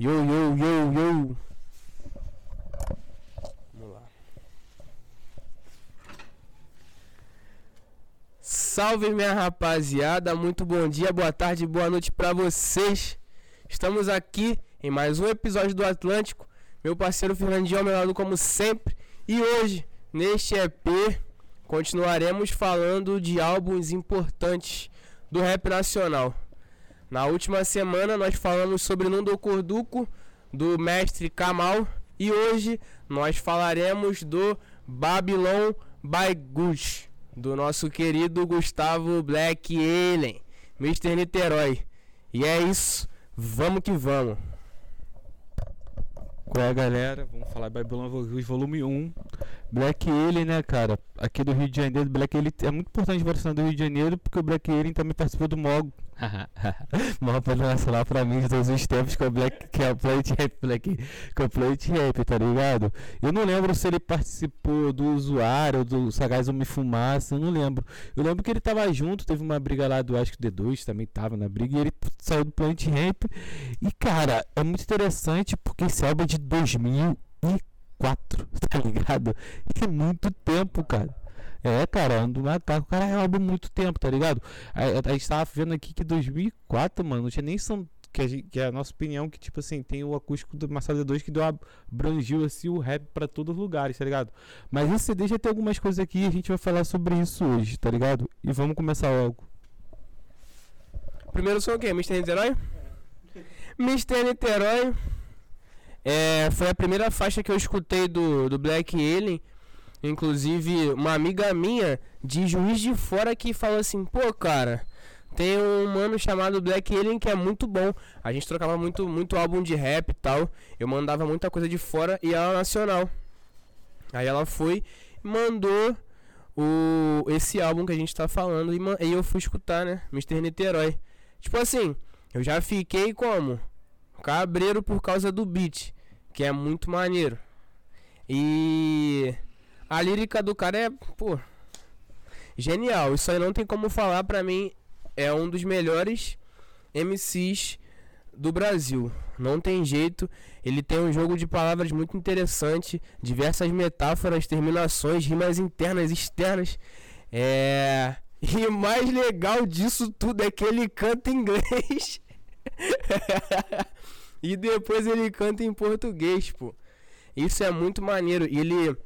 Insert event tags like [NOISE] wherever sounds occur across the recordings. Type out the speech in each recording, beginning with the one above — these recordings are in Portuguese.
Yo, yo, yo, yo. Vamos lá. Salve minha rapaziada, muito bom dia, boa tarde, boa noite pra vocês. Estamos aqui em mais um episódio do Atlântico. Meu parceiro Fernandinho ao meu lado como sempre. E hoje, neste EP, continuaremos falando de álbuns importantes do rap nacional. Na última semana nós falamos sobre Nundo Corduco, do mestre Kamal, e hoje nós falaremos do Babylon by Gush, do nosso querido Gustavo Black Alien, Mr. Niterói. E é isso, vamos que vamos. Qual é, galera? Vamos falar Babylon volume 1. Black Alien, né, cara? Aqui do Rio de Janeiro, Black Alien é muito importante para do Rio de Janeiro porque o Black Alien também participou do MOG. [LAUGHS] Maior nacional pra mim de todos os tempos que é o Black, que é o Plate Rap, Black, que é o Plate Rap, tá ligado? Eu não lembro se ele participou do usuário, do Sagaz Homem Fumaça, eu não lembro. Eu lembro que ele tava junto, teve uma briga lá do, acho que D2 também tava na briga, e ele saiu do Planet Rap. E cara, é muito interessante porque esse álbum é de 2004, [LAUGHS] tá ligado? É muito tempo, cara. É, cara, ando macaco, cara é álbum muito tempo, tá ligado? A, a, a gente tava vendo aqui que 2004, mano, não tinha nem são que, a gente, que é a nossa opinião que tipo assim, tem o acústico do Marcelo 2 que deu abrangiu assim o rap para todos os lugares, tá ligado? Mas esse CD já tem algumas coisas aqui e a gente vai falar sobre isso hoje, tá ligado? E vamos começar logo. Primeiro som o quê? Mr. Niterói? Mr. Niterói é, foi a primeira faixa que eu escutei do, do Black Alien Inclusive, uma amiga minha de Juiz de Fora que falou assim: pô, cara, tem um mano chamado Black Alien que é muito bom. A gente trocava muito, muito álbum de rap e tal. Eu mandava muita coisa de fora e ela nacional. Aí ela foi e mandou o, esse álbum que a gente tá falando. E aí eu fui escutar, né? Mr. Niterói. Tipo assim, eu já fiquei como? Cabreiro por causa do beat, que é muito maneiro. E a lírica do cara é, pô, genial. Isso aí não tem como falar pra mim. É um dos melhores MCs do Brasil. Não tem jeito. Ele tem um jogo de palavras muito interessante, diversas metáforas, terminações, rimas internas, externas. É. E mais legal disso tudo é que ele canta em inglês. [LAUGHS] e depois ele canta em português, pô. Isso é muito maneiro. Ele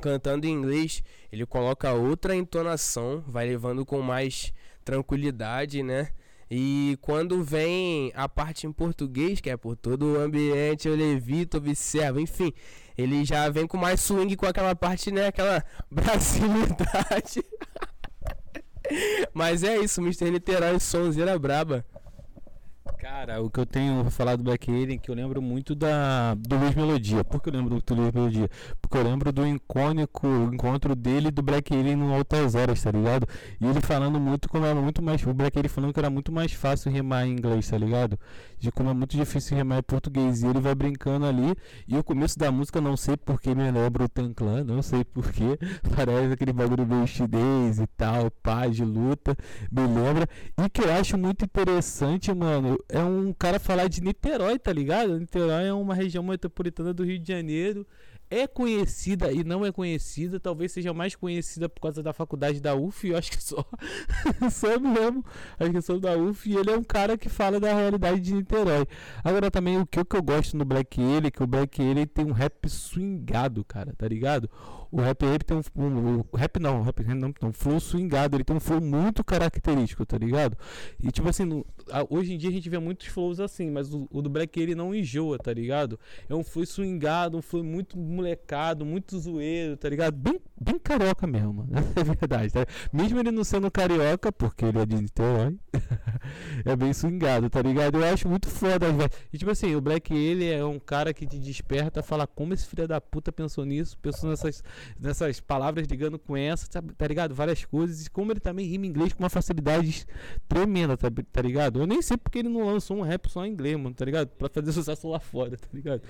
cantando em inglês, ele coloca outra entonação, vai levando com mais tranquilidade, né? E quando vem a parte em português, que é por todo o ambiente, eu levito, observo, enfim, ele já vem com mais swing com aquela parte, né? Aquela [LAUGHS] brasilidade. [LAUGHS] Mas é isso, Mr. Niterói, sonzeira braba. Cara, o que eu tenho falado do Black Alien, que eu lembro muito da do Luiz Melodia. Por que eu lembro do Luiz Melodia? Porque eu lembro do icônico encontro dele do Black Alien no Altas Horas, tá ligado? E ele falando muito como era muito mais. O Black Alien falando que era muito mais fácil rimar em inglês, tá ligado? De como é muito difícil rimar em português. E ele vai brincando ali. E o começo da música, não sei porque me lembra o Tanclan, não sei porque. [LAUGHS] Parece aquele bagulho meio chinês e tal, paz de luta. Me lembra. E que eu acho muito interessante, mano é um cara falar de Niterói, tá ligado? Niterói é uma região metropolitana do Rio de Janeiro é conhecida e não é conhecida, talvez seja mais conhecida por causa da faculdade da UF, eu acho que só, [LAUGHS] só mesmo, acho que sou da UF, e ele é um cara que fala da realidade de Niterói. Agora também o que, o que eu gosto no Black Ele, que o Black Ele tem um rap swingado, cara, tá ligado? O rap ele tem um, um, um rap não, rap não, não, flow swingado, ele tem um flow muito característico, tá ligado? E tipo assim, no, a, hoje em dia a gente vê muitos flows assim, mas o, o do Black ele não enjoa, tá ligado? É um flow swingado, um flow muito molecado, muito zoeiro, tá ligado? Bem, bem carioca mesmo, mano. [LAUGHS] É verdade, tá? Mesmo ele não sendo carioca, porque ele é de Niterói, [LAUGHS] é bem swingado, tá ligado? Eu acho muito foda. E tipo assim, o Black ele é um cara que te desperta, fala como esse filho da puta pensou nisso, pensou nessas, nessas palavras ligando com essa, tá, ligado? Várias coisas. E como ele também rima inglês com uma facilidade tremenda, tá, tá ligado? Eu nem sei porque ele não lançou um rap só em inglês, mano, tá ligado? Pra fazer [LAUGHS] sucesso lá fora, tá ligado?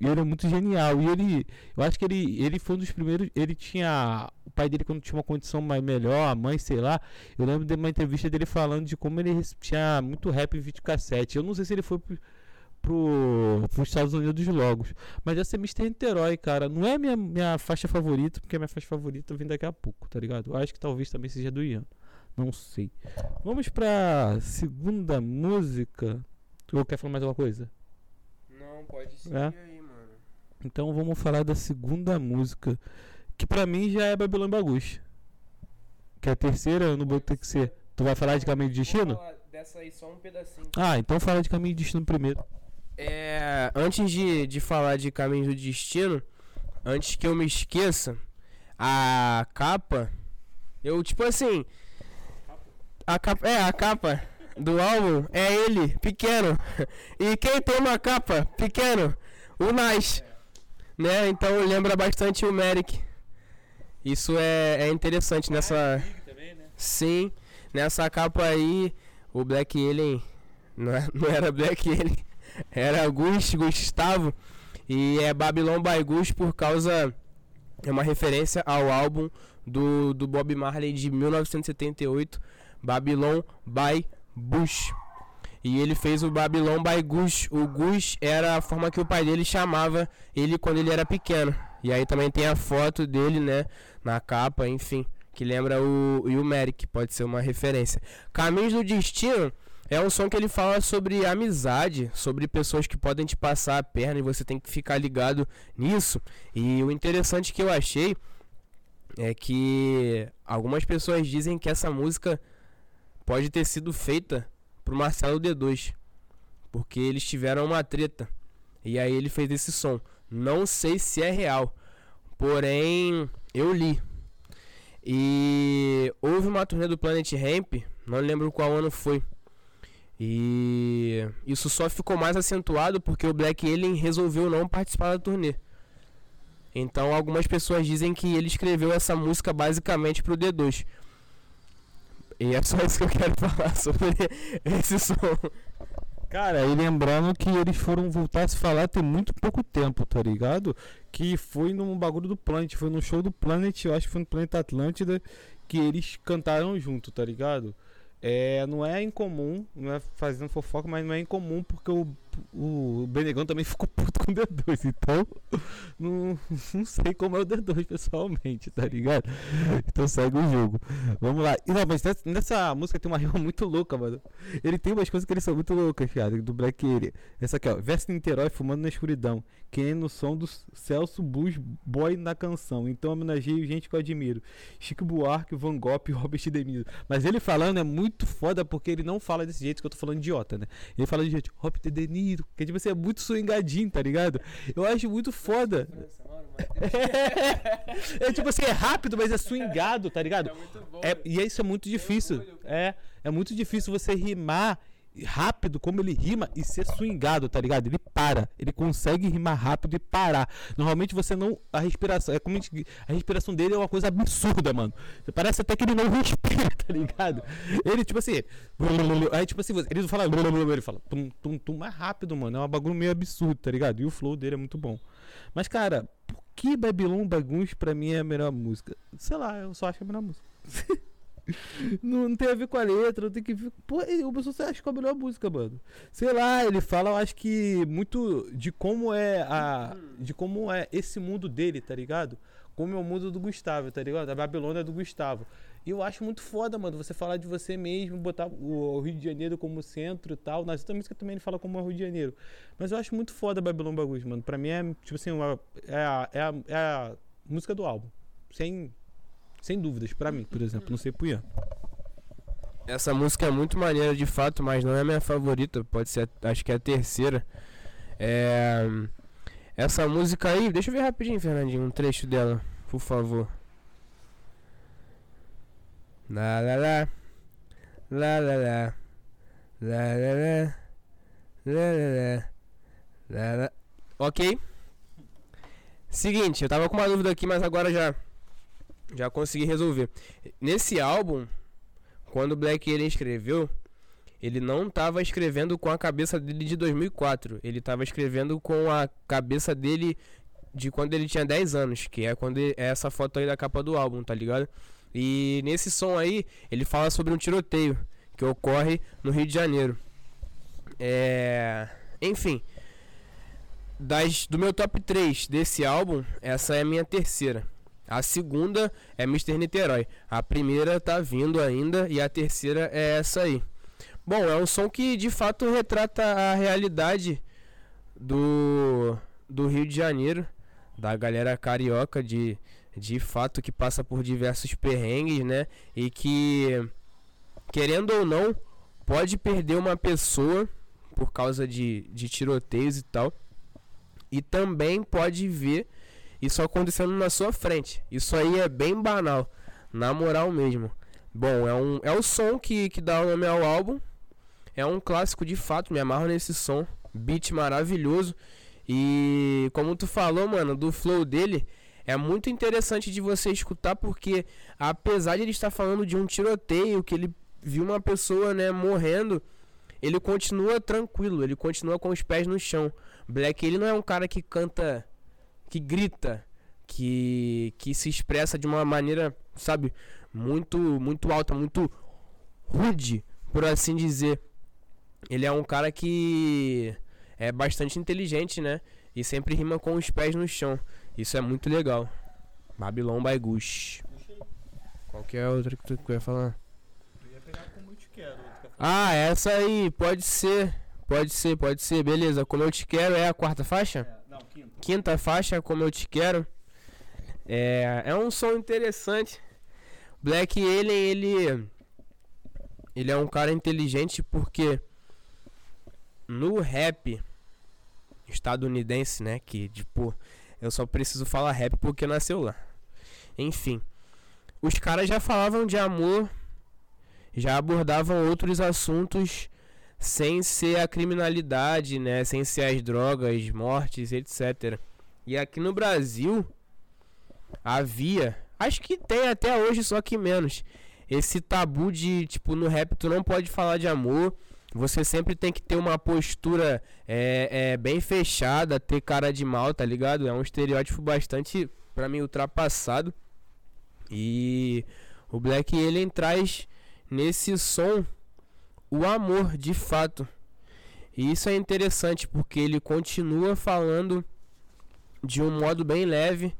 E ele é muito genial. E ele, eu acho que ele, ele foi um dos primeiros. Ele tinha. O pai dele, quando tinha uma condição mais melhor, a mãe, sei lá. Eu lembro de uma entrevista dele falando de como ele tinha muito rap em videocassete. Eu não sei se ele foi pro, pros Estados Unidos logo. Mas essa é Mr. Niterói, cara. Não é minha, minha faixa favorita, porque a minha faixa favorita vem daqui a pouco, tá ligado? Eu acho que talvez também seja do Ian. Não sei. Vamos pra segunda música. Tu quer falar mais alguma coisa? Não, pode seguir É? aí, mano. Então vamos falar da segunda música. Que pra mim já é Babylon Bagus. Que é a terceira, não vou ter que ser. Tu vai falar de Caminho de Destino? Dessa aí só um pedacinho. Ah, então fala de Caminho de Destino primeiro. É, antes de, de falar de Caminho do Destino, antes que eu me esqueça, a capa, eu tipo assim, a capa, é a capa do álbum é ele pequeno e quem tem uma capa pequeno, o Nas, né? Então lembra bastante o Merrick. Isso é, é interessante nessa, sim, nessa capa aí, o Black Alien não, é- [LAUGHS] não era Black Alien. Era Gus, Gustavo. E é Babylon by Gus por causa. É uma referência ao álbum do, do Bob Marley de 1978, Babylon by Bush. E ele fez o Babylon by Gus. O Gus era a forma que o pai dele chamava ele quando ele era pequeno. E aí também tem a foto dele, né? Na capa, enfim. Que lembra o, o Merrick, pode ser uma referência. Caminhos do Destino é um som que ele fala sobre amizade, sobre pessoas que podem te passar a perna e você tem que ficar ligado nisso. E o interessante que eu achei é que algumas pessoas dizem que essa música pode ter sido feita pro Marcelo D2, porque eles tiveram uma treta. E aí ele fez esse som. Não sei se é real, porém eu li. E houve uma turnê do Planet Ramp, não lembro qual ano foi. E isso só ficou mais acentuado porque o Black Alien resolveu não participar da turnê. Então algumas pessoas dizem que ele escreveu essa música basicamente pro D2. E é só isso que eu quero [LAUGHS] falar sobre esse som. Cara, e lembrando que eles foram voltar a se falar tem muito pouco tempo, tá ligado? Que foi num bagulho do Planet, foi no show do Planet, eu acho que foi no Planeta Atlântida, que eles cantaram junto, tá ligado? É, não é incomum, não é fazendo fofoca, mas não é incomum porque o, o Benegão também ficou puto com o D2, então não, não sei como é o D2 pessoalmente, tá ligado? Então segue o jogo. Vamos lá. E não, mas nessa, nessa música tem uma rima muito louca, mano. Ele tem umas coisas que eles são muito loucas, cara, do Black Alien. Essa aqui, ó. Verso Niterói fumando na escuridão. Quem é no som do Celso Blues Boy na canção. Então homenageio gente que eu admiro. Chico Buarque, Van Gogh e [LAUGHS] Robert De Niro. Mas ele falando é muito foda porque ele não fala desse jeito que eu tô falando idiota, né? Ele fala de jeito, Robert De Niro. Que tipo assim, é muito swingadinho, tá ligado? Eu acho muito foda. É, [LAUGHS] é tipo assim, é rápido, mas é swingado, tá ligado? É, e isso é muito difícil. É, é muito difícil você rimar rápido como ele rima e ser swingado, tá ligado? Ele para, ele consegue rimar rápido e parar. Normalmente você não a respiração, é como a, gente- a respiração dele é uma coisa absurda, mano. Parece até que ele não respira, [LAUGHS] tá ligado? Ele tipo assim, aí tipo assim, ele fala, ele fala tum tum tum mais rápido, mano. É um bagulho meio absurdo, tá ligado? E o flow dele é muito bom. Mas cara, por que Babylon Bagunç pra mim é a melhor música? Sei lá, eu só acho a melhor música. [LAUGHS] [LAUGHS] Não, não tem a ver com a letra, não tem que ver. Pô, o pessoal acha que é a melhor música, mano. Sei lá, ele fala, eu acho que muito de como é a. De como é esse mundo dele, tá ligado? Como é o mundo do Gustavo, tá ligado? A Babilônia do Gustavo. E eu acho muito foda, mano, você falar de você mesmo, botar o Rio de Janeiro como centro e tal. Nas outras músicas também ele fala como é o Rio de Janeiro. Mas eu acho muito foda a Babylon Bagus, mano. Pra mim é, tipo assim, uma, é, a, é, a, é a música do álbum. Sem, sem dúvidas, pra mim, por exemplo. Não sei pro Ian. Essa música é muito maneira de fato, mas não é minha favorita. Pode ser, acho que é a terceira. É, essa música aí, deixa eu ver rapidinho, Fernandinho, um trecho dela, por favor. Lá lá lá. Lá lá lá. Lá lá lá. Lá lá lá. Lá lá. Ok. Seguinte, eu tava com uma dúvida aqui, mas agora já já consegui resolver. Nesse álbum, quando o Black Alien escreveu, ele não estava escrevendo com a cabeça dele de 2004. Ele estava escrevendo com a cabeça dele de quando ele tinha 10 anos, que é quando ele- é essa foto aí da capa do álbum, tá ligado? E nesse som aí, ele fala sobre um tiroteio que ocorre no Rio de Janeiro. É... Enfim. Das, do meu top 3 desse álbum, essa é a minha terceira. A segunda é Mr. Niterói. A primeira tá vindo ainda e a terceira é essa aí. Bom, é um som que de fato retrata a realidade do, do Rio de Janeiro, da galera carioca de, de fato que passa por diversos perrengues, né? E que, querendo ou não, pode perder uma pessoa por causa de, de tiroteios e tal. E também pode ver isso acontecendo na sua frente. Isso aí é bem banal, na moral mesmo. Bom, é, um, é o som que, que dá o nome ao álbum. É um clássico de fato, me amarro nesse som. Beat maravilhoso. E como tu falou, mano, do flow dele, é muito interessante de você escutar porque apesar de ele estar falando de um tiroteio, que ele viu uma pessoa, né, morrendo, ele continua tranquilo, ele continua com os pés no chão. Black, ele não é um cara que canta que grita, que, que se expressa de uma maneira, sabe, muito, muito alta, muito rude, por assim dizer. Ele é um cara que é bastante inteligente, né? E sempre rima com os pés no chão. Isso é muito legal. Babylon by Gush. Qualquer outra que tu quer falar? Eu ia pegar como eu te quero. Ah, essa aí, pode ser. Pode ser, pode ser. Beleza, como eu te quero é a quarta faixa? É, quinta. Quinta faixa, como eu te quero. É, é um som interessante. Black Alien, ele. Ele é um cara inteligente porque no rap estadunidense, né? Que tipo, eu só preciso falar rap porque nasceu lá. Enfim, os caras já falavam de amor, já abordavam outros assuntos sem ser a criminalidade, né? Sem ser as drogas, mortes, etc. E aqui no Brasil havia, acho que tem até hoje, só que menos, esse tabu de tipo no rap tu não pode falar de amor. Você sempre tem que ter uma postura é, é, bem fechada, ter cara de mal, tá ligado? É um estereótipo bastante, pra mim, ultrapassado. E o Black Alien traz nesse som o amor de fato. E isso é interessante porque ele continua falando de um modo bem leve,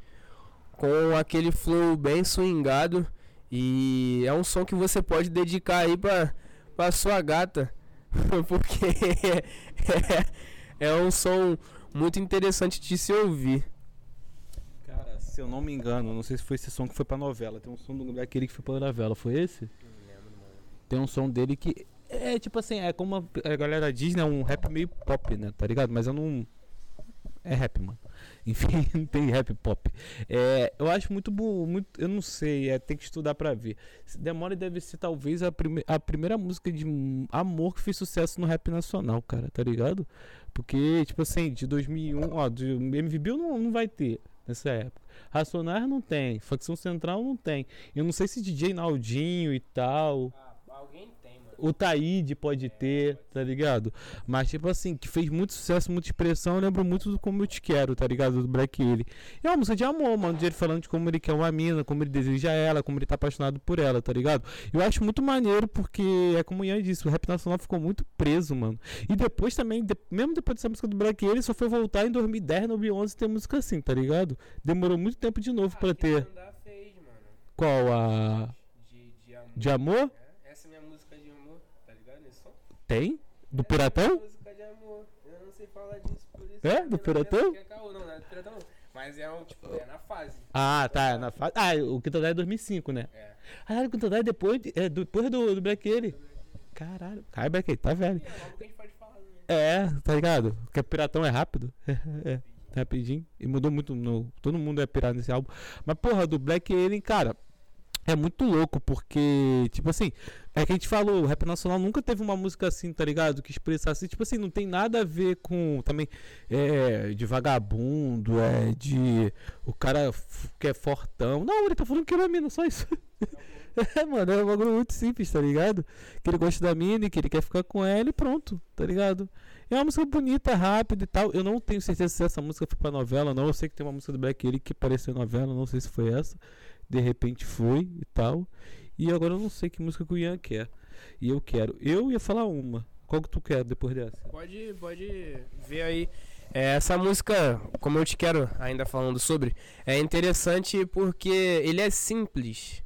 com aquele flow bem swingado. E é um som que você pode dedicar aí pra, pra sua gata. [LAUGHS] porque [LAUGHS] é, é um som muito interessante de se ouvir. Cara, se eu não me engano, não sei se foi esse som que foi pra novela. Tem um som do aquele que foi pra novela, foi esse? Tem um som dele que é tipo assim, é como a galera diz, né? Um rap meio pop, né? Tá ligado? Mas eu não. É rap, mano. [LAUGHS] Enfim, [LAUGHS] não tem rap pop. É, eu acho muito bom, muito, eu não sei, é, tem que estudar para ver. Demora deve ser talvez a, prime, a primeira música de amor que fez sucesso no rap nacional, cara, tá ligado? Porque, tipo assim, de 2001, ó, de MVB não, não vai ter nessa época. Racionais não tem, Facção Central não tem. Eu não sei se DJ Naldinho e tal. Ah, alguém o Taíde pode ter, tá ligado? Mas, tipo assim, que fez muito sucesso, muita expressão. Eu lembro muito do Como Eu Te Quero, tá ligado? Do Black Ele. E é uma música de amor, mano. De ele falando de como ele quer uma mina, como ele deseja ela, como ele tá apaixonado por ela, tá ligado? Eu acho muito maneiro porque, é como o Ian disse, o rap nacional ficou muito preso, mano. E depois também, de, mesmo depois dessa música do Black Ele, só foi voltar em 2010, 2011 ter música assim, tá ligado? Demorou muito tempo de novo ah, pra ter. Fez, Qual a. De, de amor? De amor? Tem? Do Piratão? Música de amor. Eu não sei falar disso por isso. É? Do Piratão? Não, não é do Piratão Mas é um, tipo, é na fase. Ah, tá, é na fase. Ah, o Quinto é 2005, né? É. Caralho, o Quinto é depois, é depois do, do Black Ele. Caralho. Caralho, Black tá velho. É, tá ligado? Porque Piratão é rápido. [LAUGHS] é, rapidinho. E mudou muito. No, todo mundo é pirata nesse álbum. Mas, porra, do Black Alien, cara é muito louco, porque, tipo assim, é que a gente falou, o rap nacional nunca teve uma música assim, tá ligado? Que expressasse, tipo assim, não tem nada a ver com também é, de vagabundo, é de o cara que é fortão. Não, ele tá falando que ele é mina, só isso. [LAUGHS] é, mano, é um bagulho muito simples, tá ligado? Que ele gosta da mina e que ele quer ficar com ela e pronto, tá ligado? É uma música bonita, rápida e tal. Eu não tenho certeza se essa música foi pra novela, não. Eu sei que tem uma música do Black Ele que pareceu novela, não sei se foi essa de repente foi e tal. E agora eu não sei que música que o Ian quer. E eu quero. Eu ia falar uma. Qual que tu quer depois dessa? Pode, pode ver aí. É, essa música, como eu te quero ainda falando sobre, é interessante porque ele é simples.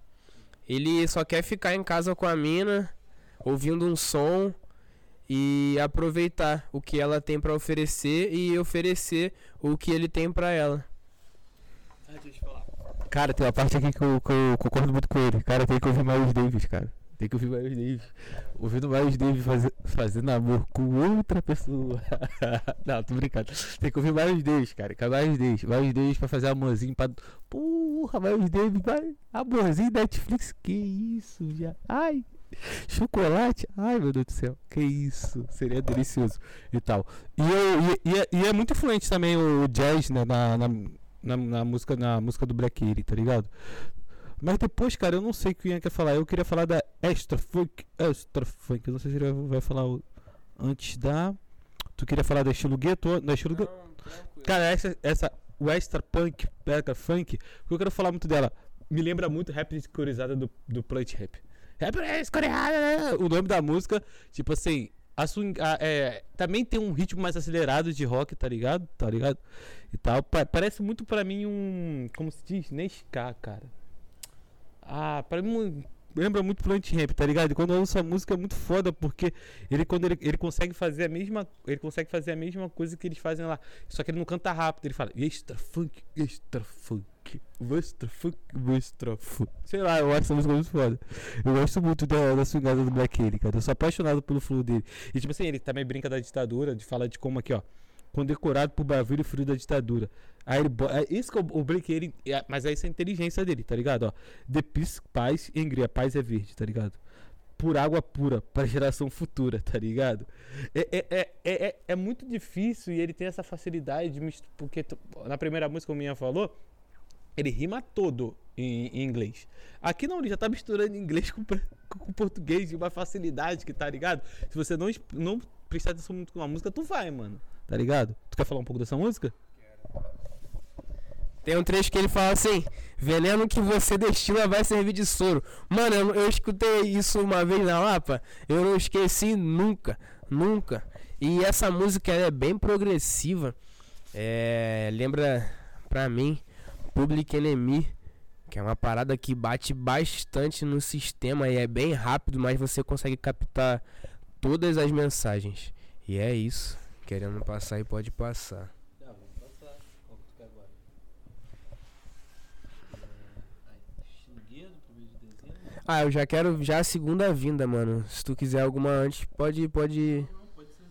Ele só quer ficar em casa com a mina, ouvindo um som e aproveitar o que ela tem para oferecer e oferecer o que ele tem para ela. Cara, tem uma parte aqui que eu, que eu concordo muito com ele. Cara, tem que ouvir Miles Davis, cara. Tem que ouvir Miles Davis. Ouvindo Miles Davis faz, fazendo amor com outra pessoa. [LAUGHS] Não, tô brincando. Tem que ouvir Miles Davis, cara. Que é Miles Davis. Miles Davis pra fazer amorzinho pra. Porra, Miles Davis. Vai... Amorzinho Netflix. Que isso, já. Ai. Chocolate? Ai meu Deus do céu, que isso, seria delicioso e tal. E, eu, e, e, é, e é muito influente também o jazz né, na, na, na, na, música, na música do Black Eyed, tá ligado? Mas depois, cara, eu não sei o que o Ian quer falar. Eu queria falar da Extra Funk. Extra Funk. Eu não sei se ele vai falar o, antes da. Tu queria falar da estilo gueto? Da estilo gueto? Cara, essa, essa. O Extra Punk, Extra Funk. Eu quero falar muito dela. Me lembra muito rap descorizada do, do Plant Rap. Rap descorizada. O nome da música, tipo assim. A a, é, também tem um ritmo mais acelerado de rock, tá ligado? Tá ligado? E tal. Pa parece muito pra mim um. Como se diz? Nesca, cara. Ah, pra mim lembra muito Plant Ramp, tá ligado? Quando eu ouço a música é muito foda, porque ele quando ele, ele consegue fazer a mesma, ele consegue fazer a mesma coisa que eles fazem lá. Só que ele não canta rápido, ele fala extra funk, extra funk, extra funk, extra funk. Sei lá, eu acho essa música muito foda. Eu gosto muito da, da swingada do Black Alien, cara. Eu sou apaixonado pelo flow dele. E tipo assim, ele também brinca da ditadura, de falar de como aqui, ó condecorado por Brasil e frio da ditadura. Aí ele, é isso que o Blake ele, é, mas é essa a inteligência dele, tá ligado? Ó, Peace, paz e engria, paz é verde, tá ligado? Por água pura, [LAUGHS] para geração futura, tá ligado? É, é, é, é, é, muito difícil e ele tem essa facilidade de porque na primeira música o Minha falou, ele rima todo em, em, inglês. Aqui não, ele já tá misturando inglês com, com, português de uma facilidade que tá ligado? Se você não, não prestar atenção muito com a música, tu vai, mano. Tá ligado? Tu quer falar um pouco dessa música? Tem um trecho que ele fala assim: Veneno que você destila vai servir de soro. Mano, eu, eu escutei isso uma vez na Lapa. Eu não esqueci nunca, nunca. E essa música é bem progressiva. É, lembra pra mim Public Enemy, que é uma parada que bate bastante no sistema e é bem rápido, mas você consegue captar todas as mensagens. E é isso. Querendo passar e pode passar. Tá, vamos passar. Qual que tu quer agora? É... Ah, eu já quero já a segunda vinda, mano. Se tu quiser alguma antes, pode pode não, não, pode ser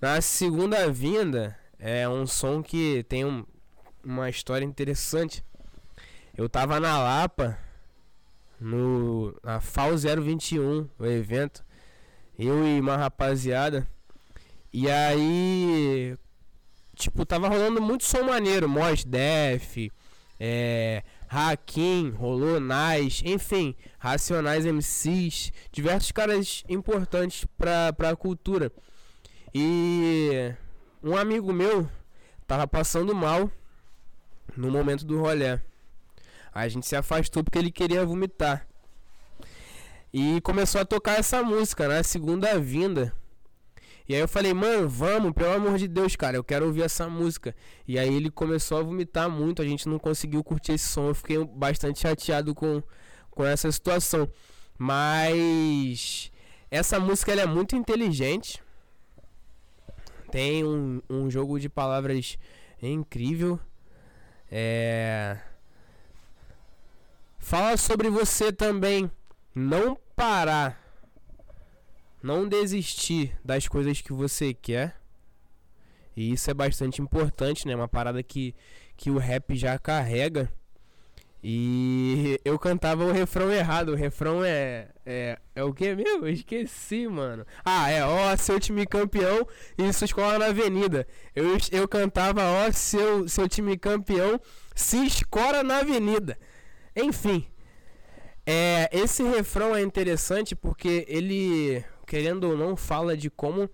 Na segunda vinda é um som que tem um, uma história interessante. Eu tava na Lapa no na FAO 021, o evento. Eu e uma rapaziada e aí, tipo, tava rolando muito som maneiro, Mos Def, é, Hakim, rolou Nice, enfim, Racionais MCs, diversos caras importantes pra, pra cultura. E um amigo meu tava passando mal no momento do rolê. A gente se afastou porque ele queria vomitar. E começou a tocar essa música na né? segunda vinda. E aí eu falei, mano, vamos, pelo amor de Deus, cara, eu quero ouvir essa música. E aí ele começou a vomitar muito, a gente não conseguiu curtir esse som. Eu fiquei bastante chateado com, com essa situação. Mas essa música ela é muito inteligente. Tem um, um jogo de palavras incrível. É. Fala sobre você também não parar não desistir das coisas que você quer. E isso é bastante importante, né? Uma parada que, que o rap já carrega. E [LAUGHS] eu cantava o refrão errado. O refrão é. É, é o que mesmo? Eu esqueci, mano. Ah, é ó, seu time campeão e sua escola na avenida. Eu, eu cantava ó, seu, seu time campeão se escora na avenida. Enfim. É, esse refrão é interessante porque ele querendo ou não, fala de como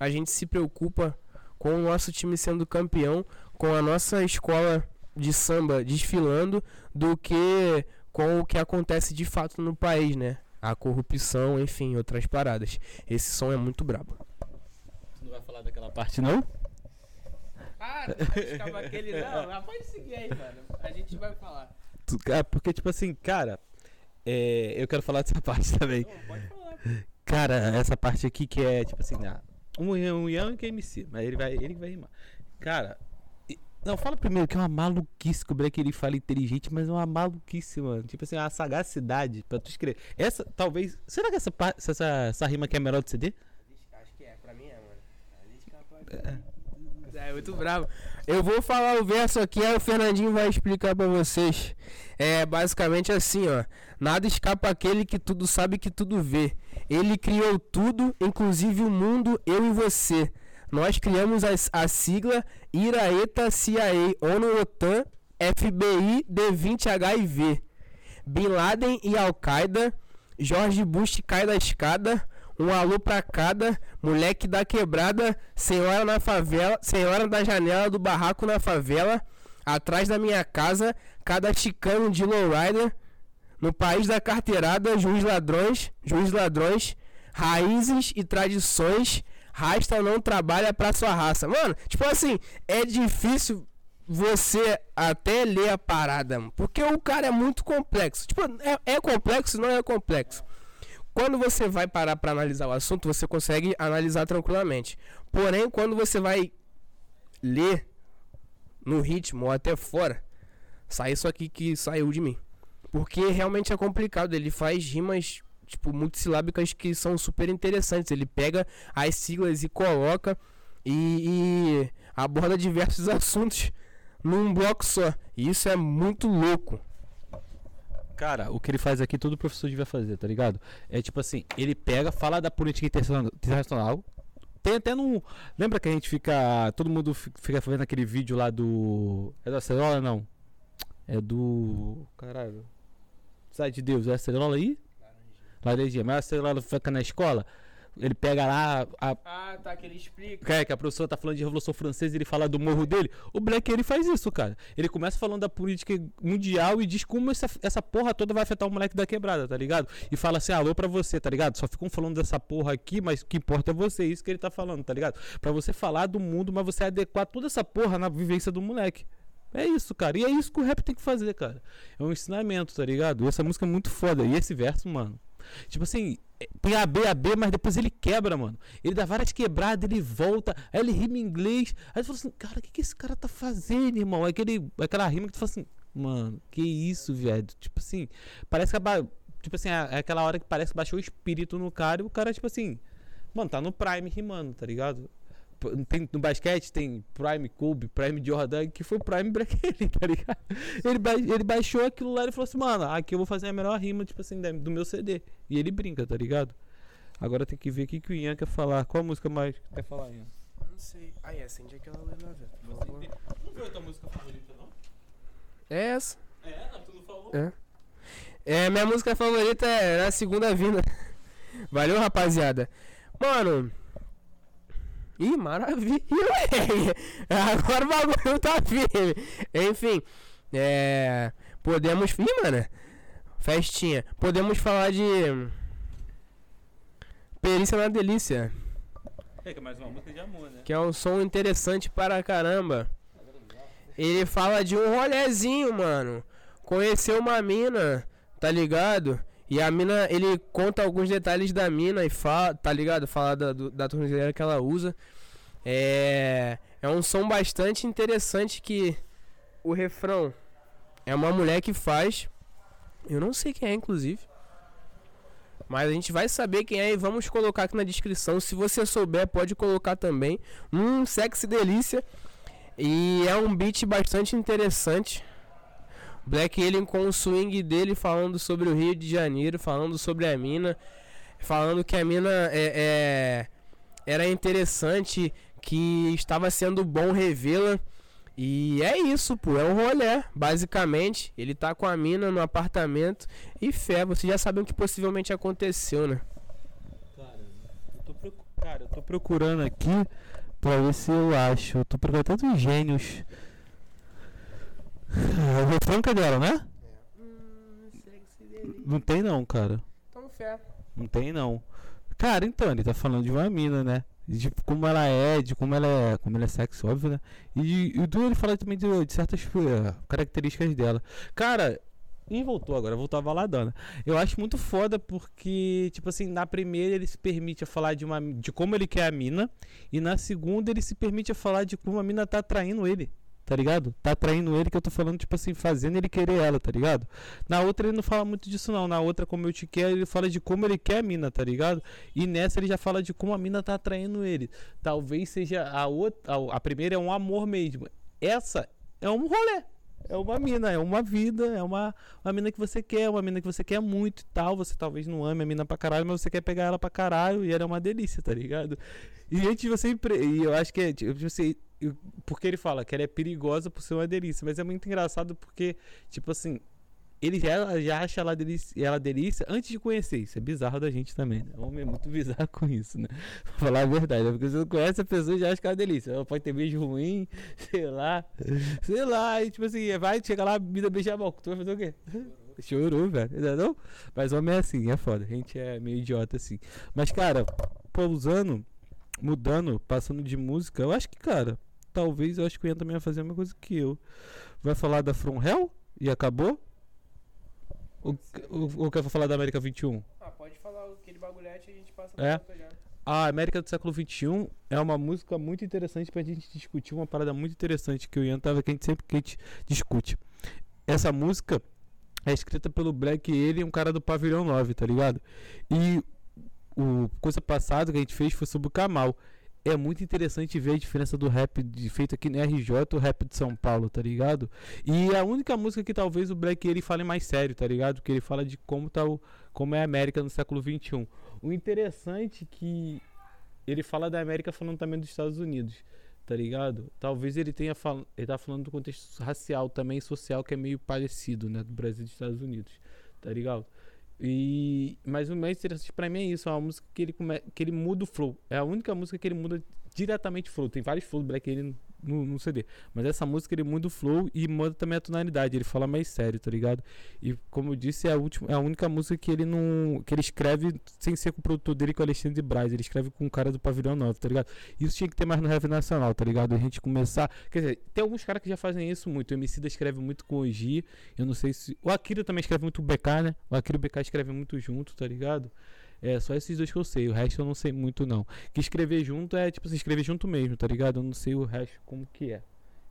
a gente se preocupa com o nosso time sendo campeão, com a nossa escola de samba desfilando, do que com o que acontece de fato no país, né? a corrupção, enfim, outras paradas. Esse som é muito brabo. Tu não vai falar daquela parte, não? Ah, não vai aquele não. Mas [LAUGHS] pode seguir aí, mano. A gente vai falar. Tu- ah, porque, tipo assim, cara, é, eu quero falar dessa [LAUGHS] parte também. Não, pode falar. Cara, essa parte aqui que é, tipo assim, ah, um Ian, um que é MC, mas ele vai, ele que vai rimar. Cara, e- não, fala primeiro que é uma maluquice que o Black ele fala inteligente, mas é uma maluquice, mano. Tipo assim, uma sagacidade pra tu escrever. Essa, talvez. Será que essa, essa, essa rima aqui é melhor do CD? Acho que é, pra mim é, mano. É muito bravo. Eu vou falar o verso aqui, aí o Fernandinho vai explicar pra vocês. É basicamente assim, ó. Nada escapa aquele que tudo sabe que tudo vê. Ele criou tudo, inclusive o mundo, eu e você. Nós criamos a, a sigla IRAETA CIA, ONU OTAN, FBI, D20 HIV. Bin Laden e Al-Qaeda, George Bush cai da escada, um alô pra cada, moleque da quebrada, senhora na favela, senhora da janela do barraco na favela, atrás da minha casa, cada chicano de lowrider, no país da carteirada, juiz ladrões, juiz ladrões, raízes e tradições, rasta não trabalha pra sua raça. Mano, tipo assim, é difícil você até ler a parada, porque o cara é muito complexo. Tipo, é, é complexo, não é complexo. Quando você vai parar pra analisar o assunto, você consegue analisar tranquilamente. Porém, quando você vai ler no ritmo ou até fora, sai isso aqui que saiu de mim. Porque realmente é complicado. Ele faz rimas, tipo, multissilábicas que são super interessantes. Ele pega as siglas e coloca e, e aborda diversos [LAUGHS] assuntos num bloco só. E isso é muito louco. Cara, o que ele faz aqui, todo professor devia fazer, tá ligado? É tipo assim, ele pega, fala da política internacional-. Tem até no. Lembra que a gente fica. Todo mundo fi- fica vendo aquele vídeo lá do. É do Acerola, não? É do. Caralho. Sai de Deus, é Acerola aí? Laranjinha. Mas a Acerola fica na escola. Ele pega lá a, Ah, tá, que ele explica. é, que a professora tá falando de Revolução Francesa e ele fala do morro dele. O Black ele faz isso, cara. Ele começa falando da política mundial e diz como essa, essa porra toda vai afetar o moleque da quebrada, tá ligado? E fala assim, alô pra você, tá ligado? Só ficam falando dessa porra aqui, mas o que importa é você, isso que ele tá falando, tá ligado? Pra você falar do mundo, mas você adequar toda essa porra na vivência do moleque. É isso, cara. E é isso que o rap tem que fazer, cara. É um ensinamento, tá ligado? E essa música é muito foda. E esse verso, mano. Tipo assim, tem A, B, A, B, mas depois ele quebra, mano. Ele dá várias quebradas, ele volta, aí ele rima em inglês. Aí tu fala assim, cara, o que, que esse cara tá fazendo, irmão? É aquele, aquela rima que tu fala assim, mano, que isso, velho? Tipo assim, parece que. aba- Tipo assim, é aquela hora que parece que baixou o espírito no cara e o cara, tipo assim, mano, tá no Prime rimando, tá ligado? Tem, no basquete tem Prime Kobe, Prime Jordan, que foi o Prime Black [LAUGHS] ele, tá ligado? Ele, ba- ele baixou aquilo lá e falou assim, mano, aqui eu vou fazer a melhor rima, tipo assim, do meu CD. E ele brinca, tá ligado? Agora tem que ver o que, que o Ian quer falar. Qual a música mais que quer falar, Ian? Não sei. Ah, é, acende aquela luz lá, velho. Não viu a tua música favorita, não? É essa. É, não, tu não falou. É. É, minha música favorita é Na Segunda Vinda. [LAUGHS] Valeu, rapaziada. Mano. Ih, maravilha. [LAUGHS] Agora o bagulho tá firme. Enfim, é. Podemos. Ih, mano. Festinha. Podemos falar de. Perícia na Delícia. É que é mais uma música de amor, né? Que é um som interessante para caramba. Ele fala de um rolezinho, mano. Conheceu uma mina, tá ligado? E a mina, ele conta alguns detalhes da mina e fala, tá ligado? Fala da, da tornozeleira que ela usa. É. É um som bastante interessante que o refrão é uma mulher que faz. Eu não sei quem é, inclusive. Mas a gente vai saber quem é e vamos colocar aqui na descrição. Se você souber, pode colocar também. Hum, sexy delícia. E é um beat bastante interessante. Black Alien com o swing dele falando sobre o Rio de Janeiro, falando sobre a mina, falando que a mina é, é- era interessante, que estava sendo bom revê-la. E é isso, pô, é um rolê, basicamente. Ele tá com a mina no apartamento e fé, vocês já sabem o que possivelmente aconteceu, né? Cara, eu tô, cara, eu tô procurando aqui pra ver se eu acho. Eu tô procurando tantos gênios. Ah, O refrão que é dela, né? Não tem não, cara. Então fé. Não tem, não. Cara, então, ele tá falando de uma mina, né? De como ela é, de como ela é, como ela é sexo, óbvio, né? E, e do ele fala também de, de certas uh, características dela. Cara, e voltou agora, voltou a baladona. Eu acho muito foda porque, tipo assim, na primeira ele se permite a falar de, uma, de como ele quer a mina, e na segunda ele se permite a falar de como a mina tá atraindo ele, tá ligado? Tá atraindo ele que eu tô falando, tipo assim, fazendo ele querer ela, tá ligado? Na outra ele não fala muito disso não, na outra como eu te quero, ele fala de como ele quer a mina, tá ligado? E nessa ele já fala de como a mina tá atraindo ele. Talvez seja a outra, a primeira é um amor mesmo. Essa é um rolê é uma mina, é uma vida, é uma, uma mina que você quer, uma mina que você quer muito e tal. Você talvez não ame a mina pra caralho, mas você quer pegar ela pra caralho e ela é uma delícia, tá ligado? E antes de você. E eu acho que é. Tipo, você, porque ele fala que ela é perigosa por ser uma delícia, mas é muito engraçado porque, tipo assim, ele já, já acha ela delícia, ela delícia antes de conhecer. Isso é bizarro da gente também, né? O homem é muito bizarro com isso, né? [LAUGHS] Pra falar a verdade, né? porque você não conhece a pessoa e já acha que ela é delícia. Ela pode ter beijo ruim, [LAUGHS] sei lá, sei lá, e tipo assim, vai, chega lá, vida beijar a boca. Tu vai fazer o quê? [LAUGHS] Chorou, velho. Não? Mas homem é assim, é foda. A gente é meio idiota assim. Mas, cara, pousando, mudando, passando de música, eu acho que, cara, talvez eu acho que o Ian também vai fazer a mesma coisa que eu. Vai falar da From Hell e acabou? Ou, quer falar da América 21? Ah, pode falar aquele bagulhete e a gente passa é. A América do século XXI é uma música muito interessante pra gente discutir uma parada muito interessante que o Ian tava que a gente sempre que a gente discute. Essa música é escrita pelo Black ele um cara do Pavilhão 9, tá ligado? E o coisa passada que a gente fez foi sobre o Kamal é muito interessante ver a diferença do rap de, feito aqui no RJ o rap de São Paulo, tá ligado? E a única música que talvez o Black ele fale mais sério, tá ligado? Que ele fala de como tá o, como é a América no século 21. O interessante é que ele fala da América falando também dos Estados Unidos, tá ligado? Talvez ele tenha fal ele tá falando do contexto racial também social que é meio parecido, né, do Brasil e dos Estados Unidos, tá ligado? E, mas o mais interessante pra mim é isso, é uma música que ele, come, que ele muda o flow. É a única música que ele muda diretamente flow. Tem vários flows do Black ele no, no, CD. Mas essa música ele muda o flow e muda também a tonalidade. Ele fala mais sério, tá ligado? E como eu disse, é a, última, é a única música que ele não. que ele escreve sem ser com o produtor dele com o Alexandre Braz. Ele escreve com o cara do Pavilhão 9, tá ligado? Isso tinha que ter mais no rap nacional, tá ligado? A gente começar. Quer dizer, tem alguns caras que já fazem isso muito. O MC da escreve muito com o G. Eu não sei se. O Akira também escreve muito o BK, né? O Akira e o BK escrevem muito junto, tá ligado? É, só esses dois que eu sei. O resto eu não sei muito, não. Que escrever junto é, tipo, se escrever junto mesmo, tá ligado? Eu não sei o resto como que é.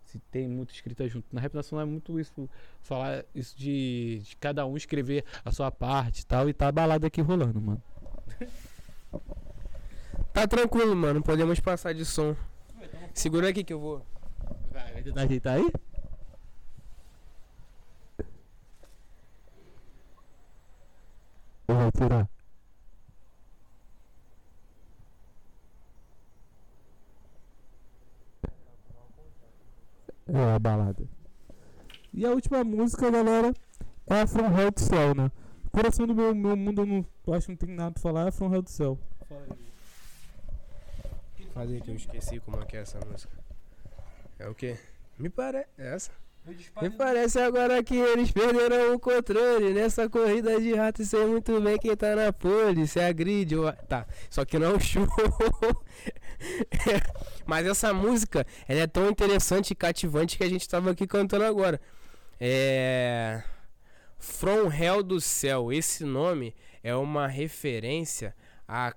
Se tem muito escrita junto. Na rap nacional é muito isso, falar isso de, de cada um escrever a sua parte e tal. E tá balada aqui rolando, mano. [LAUGHS] tá tranquilo, mano. Podemos passar de som. Segura aqui que eu vou. Vai, vai tentar ajeitar aí? Vou tirar. É a balada. E a última música, galera, é a From Hell to Cell, né? Coração do meu, meu mundo, eu não eu acho que não tem nada pra falar, é From Hell to Cell. Fala aí que eu esqueci como é que é essa música. É o que? Me parece. É essa? Me parece agora que eles perderam o controle nessa corrida de rato. Sei muito bem quem tá na pole. Se agride ou. Tá, só que não é um show. [LAUGHS] Mas essa música, ela é tão interessante e cativante que a gente tava aqui cantando agora. É. From Hell do Céu. Esse nome é uma referência a,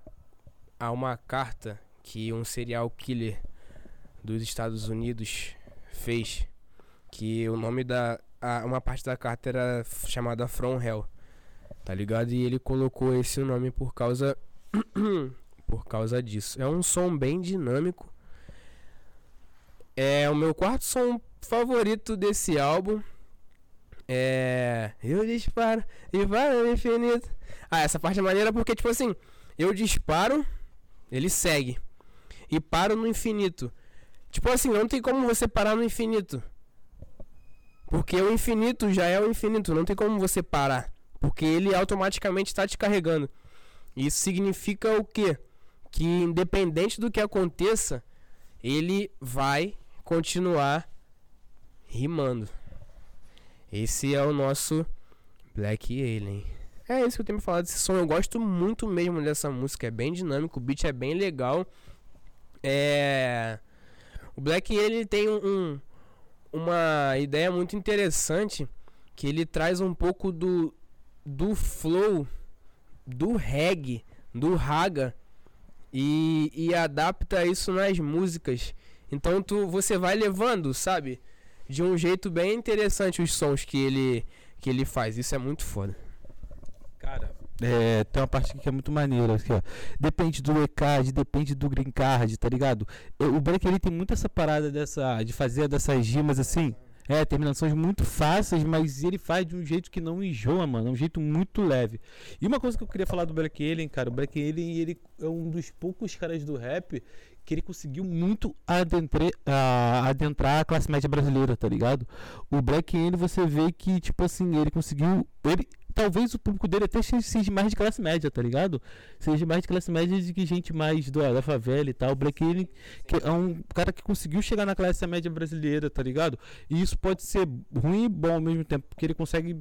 a uma carta que um serial killer dos Estados Unidos fez que o nome da. A, uma parte da carta era chamada From Hell. Tá ligado? E ele colocou esse nome por causa. [CLEARS THROAT] por causa disso. É um som bem dinâmico. É o meu quarto som favorito desse álbum. É. Eu disparo e vai no infinito. Ah, essa parte é maneira porque, tipo assim, eu disparo, ele segue. E paro no infinito. Tipo assim, não tem como você parar no infinito. Porque o infinito já é o infinito, não tem como você parar. Porque ele automaticamente está te carregando. Isso significa o quê? Que independente do que aconteça, ele vai continuar rimando. Esse é o nosso Black Alien. É isso que eu tenho pra falar desse som. Eu gosto muito mesmo dessa música. É bem dinâmico, o beat é bem legal. É. O Black ele tem um, uma ideia muito interessante que ele traz um pouco do, do flow do reggae, do raga e, e adapta isso nas músicas. Então tu, você vai levando, sabe? De um jeito bem interessante os sons que ele, que ele faz. Isso é muito foda. Cara, é, tem uma parte que é muito maneira, aqui, ó. Depende do ECAD, depende do Green Card, tá ligado? O Break ele tem muito essa parada dessa de fazer dessas rimas assim. É, terminações muito fáceis, mas ele faz de um jeito que não enjoa, mano. É um jeito muito leve. E uma coisa que eu queria falar do Black Alien, cara, o Black Alien ele é um dos poucos caras do rap que ele conseguiu muito adentre, uh, adentrar a classe média brasileira, tá ligado? O Black Alien você vê que, tipo assim, ele conseguiu. Ele, talvez o público dele até seja mais de classe média, tá ligado? Seja mais de classe média do que gente mais do, da favela e tal. Black Alien que é um cara que conseguiu chegar na classe média brasileira, tá ligado? E isso pode ser ruim e bom ao mesmo tempo, porque ele consegue.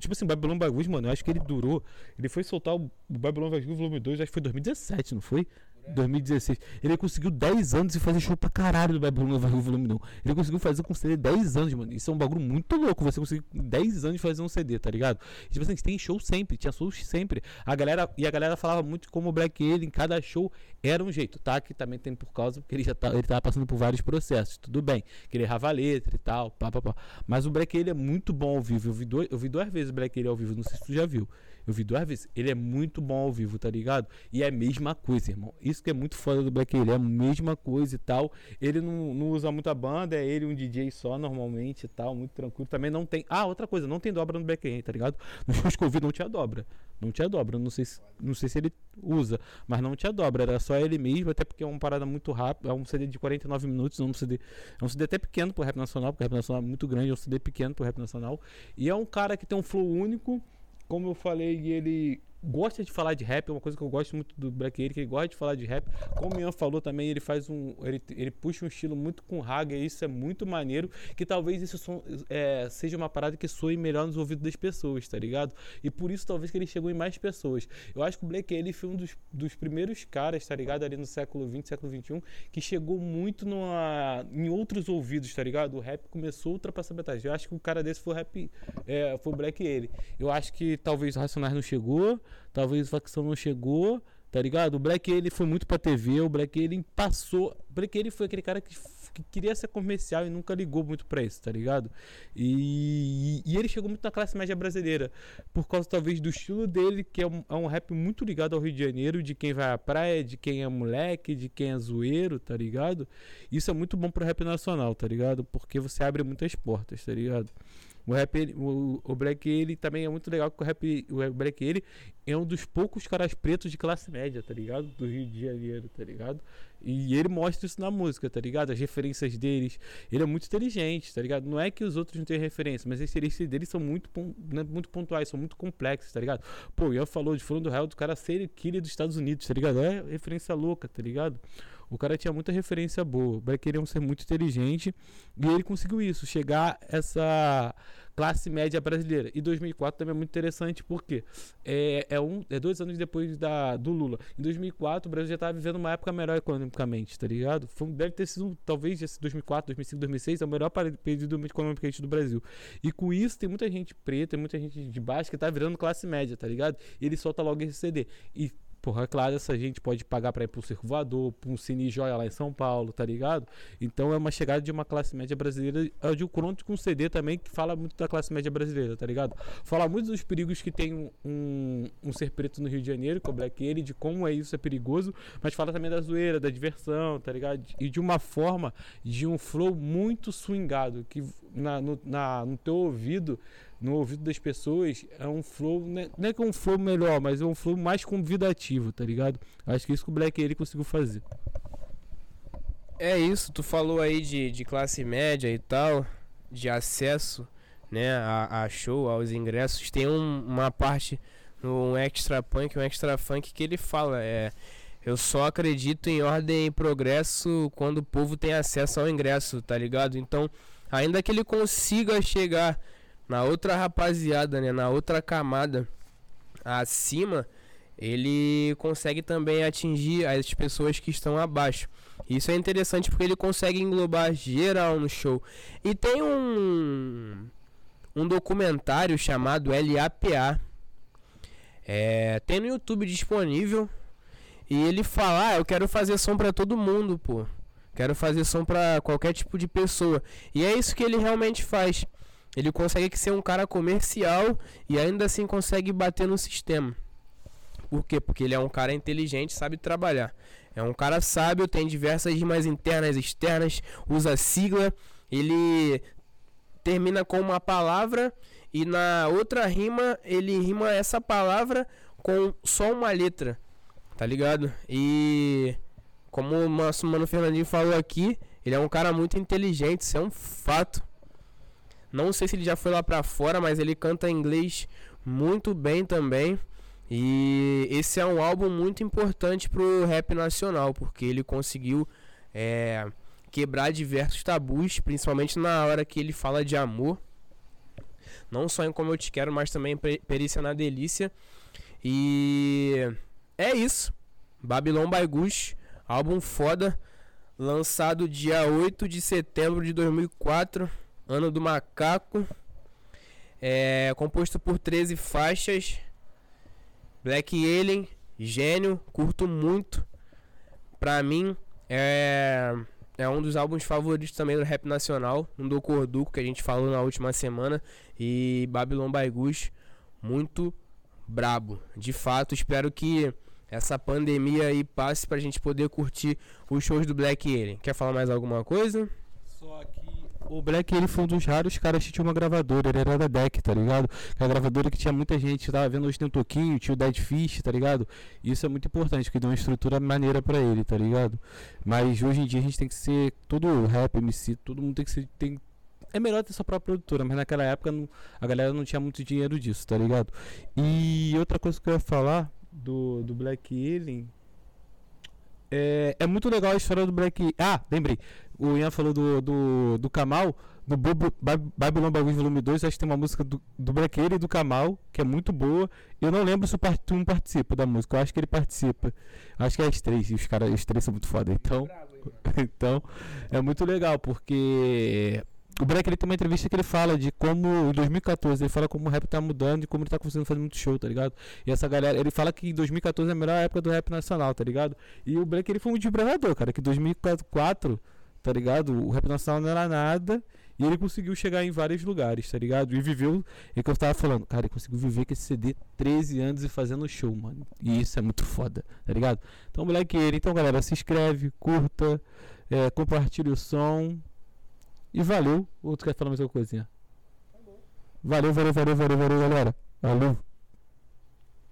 Tipo assim, Babylon Bagus, mano, eu acho que ele durou. Ele foi soltar o Babylon Bagus volume 2, acho que foi 2017, não foi? 2016. Ele conseguiu 10 anos e fazer show pra caralho do Babylon Volume 1. Ele conseguiu fazer com CD 10 anos, mano. Isso é um bagulho muito louco. Você conseguir 10 anos fazer um CD, tá ligado? E, tipo assim, tem show sempre, tinha shows sempre. A galera, e a galera falava muito como o Black Alien, cada show era um jeito, tá? Que também tem por causa, porque ele já tá, ele tava passando por vários processos. Tudo bem, que ele errava a letra e tal, pá, pá, pá. Mas o Black Alien é muito bom ao vivo. Eu vi, dois, eu vi duas vezes o Black Alien ao vivo, não sei se tu já viu. Eu vi duas vezes. Ele é muito bom ao vivo, tá ligado? E é a mesma coisa, irmão. Isso que é muito foda do Black Ele é a mesma coisa e tal. Ele não, não usa muita banda, é ele um DJ só normalmente e tal, muito tranquilo. Também não tem. Ah, outra coisa, não tem dobra no Black tá ligado? [LAUGHS] Nos shows que eu vi não tinha dobra. Não tinha dobra. Não sei, se, não sei se ele usa, mas não tinha dobra. Era só ele mesmo, até porque é uma parada muito rápida. É um CD de 49 minutos, é um CD. É um CD até pequeno pro rap nacional, porque o rap nacional é muito grande, é um CD pequeno pro rap nacional. E é um cara que tem um flow único como eu falei, ele gosta de falar de rap, é uma coisa que eu gosto muito do Black Eric, ele gosta de falar de rap. Como o Ian falou também, ele faz um. Ele, ele puxa um estilo muito com raga, e isso é muito maneiro. Que talvez isso som, é, seja uma parada que soe melhor nos ouvidos das pessoas, tá ligado? E por isso talvez que ele chegou em mais pessoas. Eu acho que o Black Eric foi um dos, dos primeiros caras, tá ligado? Ali no século XX, século XXI, que chegou muito numa, em outros ouvidos, tá ligado? O rap começou a ultrapassar metade. Eu acho que o cara desse foi o rap. É, foi o Black Eric. Eu acho que talvez o Racionais não chegou. Talvez o facção não chegou, tá ligado? O Black ele foi muito pra TV, o Black ele passou. O Black ele foi aquele cara que, que, queria ser comercial e nunca ligou muito pra isso, tá ligado? E, e, ele chegou muito na classe média brasileira, por causa talvez do estilo dele, que é um, é um rap muito ligado ao Rio de Janeiro, de quem vai à praia, de quem é moleque, de quem é zoeiro, tá ligado? Isso é muito bom pro rap nacional, tá ligado? Porque você abre muitas portas, tá ligado? O rap, o, o Black ele também é muito legal que o rap, o Black ele é um dos poucos caras pretos de classe média, tá ligado? Do Rio de Janeiro, tá ligado? E ele mostra isso na música, tá ligado? As referências deles. Ele é muito inteligente, tá ligado? Não é que os outros não tenham referência, mas as referências deles são muito, né, muito pontuais, são muito complexas, tá ligado? Pô, Ian falou de falando do real do cara ser killer dos Estados Unidos, tá ligado? É referência louca, tá ligado? O cara tinha muita referência boa. O Black é um ser muito inteligente e ele conseguiu isso, chegar essa classe média brasileira. E 2004 também é muito interessante porque é, é, um, é dois anos depois da, do Lula. Em 2004 o Brasil já estava vivendo uma época melhor economicamente, tá ligado? Foi, deve ter sido, talvez, esse 2004, 2005, 2006, é o melhor período economicamente do Brasil. E com isso tem muita gente preta, tem muita gente de baixo que tá virando classe média, tá ligado? E ele solta logo esse CD. E Porra, claro, essa gente pode pagar para ir pro Circo Voador, pra um Cine Joia lá em São Paulo, tá ligado? Então é uma chegada de uma classe média brasileira. É de um Cronto com CD também que fala muito da classe média brasileira, tá ligado? Fala muito dos perigos que tem um, um, um ser preto no Rio de Janeiro, que é o Black Alien, de como é isso é perigoso, mas fala também da zoeira, da diversão, tá ligado? E de uma forma, de um flow muito swingado, que na, no, na, no teu ouvido no ouvido das pessoas é um flow, né, não é que é um flow melhor, mas é um flow mais convidativo, tá ligado? Acho que isso que o Black ele conseguiu fazer. É isso, tu falou aí de, de classe média e tal, de acesso, né, a, a show, aos ingressos. Tem um, uma parte no Extra Punk, um Extra Funk que ele fala, é... Eu só acredito em ordem e progresso quando o povo tem acesso ao ingresso, tá ligado? Então, ainda que ele consiga chegar na outra rapaziada, né? Na outra camada. acima, ele consegue também atingir as pessoas que estão abaixo. Isso é interessante porque ele consegue englobar geral no show. E tem um um documentário chamado LAPA. É, tem no YouTube disponível. E ele fala: ah, eu quero fazer som para todo mundo, pô. Quero fazer som para qualquer tipo de pessoa. E é isso que ele realmente faz. Ele consegue ser um cara comercial e ainda assim consegue bater no sistema. Por quê? Porque ele é um cara inteligente, sabe trabalhar. É um cara sábio, tem diversas rimas internas e externas, usa sigla, ele termina com uma palavra e na outra rima ele rima essa palavra com só uma letra, tá ligado? E como o nosso mano Fernandinho falou aqui, ele é um cara muito inteligente, isso é um fato. Não sei se ele já foi lá pra fora, mas ele canta inglês muito bem também. E esse é um álbum muito importante pro rap nacional, porque ele conseguiu é, quebrar diversos tabus, principalmente na hora que ele fala de amor. Não só em Como Eu Te Quero, mas também em Perícia na Delícia. E é isso. Babylon by Gush, álbum foda, lançado dia 8 de setembro de 2004, ano do macaco. É composto por 13 faixas Black Alien, gênio, curto muito. Pra mim, é, é um dos álbuns favoritos também do rap nacional. Um do Corduco que a gente falou na última semana. E Babylon by Goose, muito brabo. De fato, espero que essa pandemia aí passe pra gente poder curtir os shows do Black Alien. Quer falar mais alguma coisa? Só que o Black, ele foi um dos raros caras que tinha uma gravadora, ele era da Deck, tá ligado? A gravadora que tinha muita gente, tava vendo hoje tem um Toquinho, tinha o Dead Fish, tá ligado? Isso é muito importante, que deu uma estrutura maneira para ele, tá ligado? Mas hoje em dia a gente tem que ser, todo rap, MC, todo mundo tem que ser, tem, é melhor ter sua própria produtora, mas naquela época não, a galera não tinha muito dinheiro disso, tá ligado? E outra coisa que eu ia falar do, do Black Alien é, é muito legal a história do Black. Ah, lembrei o Ian falou do, do, do Kamal, no Babylon Bagus Volume 2, acho que tem uma música do, do Black e do Kamal, que é muito boa. Eu não lembro se o Partum participa da música, eu acho que ele participa. Acho que é as três, e os caras, os três são muito foda. Então, [LAUGHS] então é muito legal, porque o Black ele tem uma entrevista que ele fala de como em 2014 ele fala como o rap tá mudando e como ele tá conseguindo fazer muito show, tá ligado? E essa galera, ele fala que em 2014 é a melhor época do rap nacional, tá ligado? E o Black ele foi um desbravador, cara, que em 2004 tá ligado? O rap nacional não era nada e ele conseguiu chegar em vários lugares, tá ligado? E viveu, é que eu tava falando, cara, ele conseguiu viver com esse CD 13 anos e fazendo show, mano. E isso é muito foda, tá ligado? Então, moleque, ele. Então, galera, se inscreve, curta, é, compartilha o som. E valeu. Ou tu quer falar mais alguma coisinha? Valeu, valeu, valeu, valeu, valeu, galera. Valeu.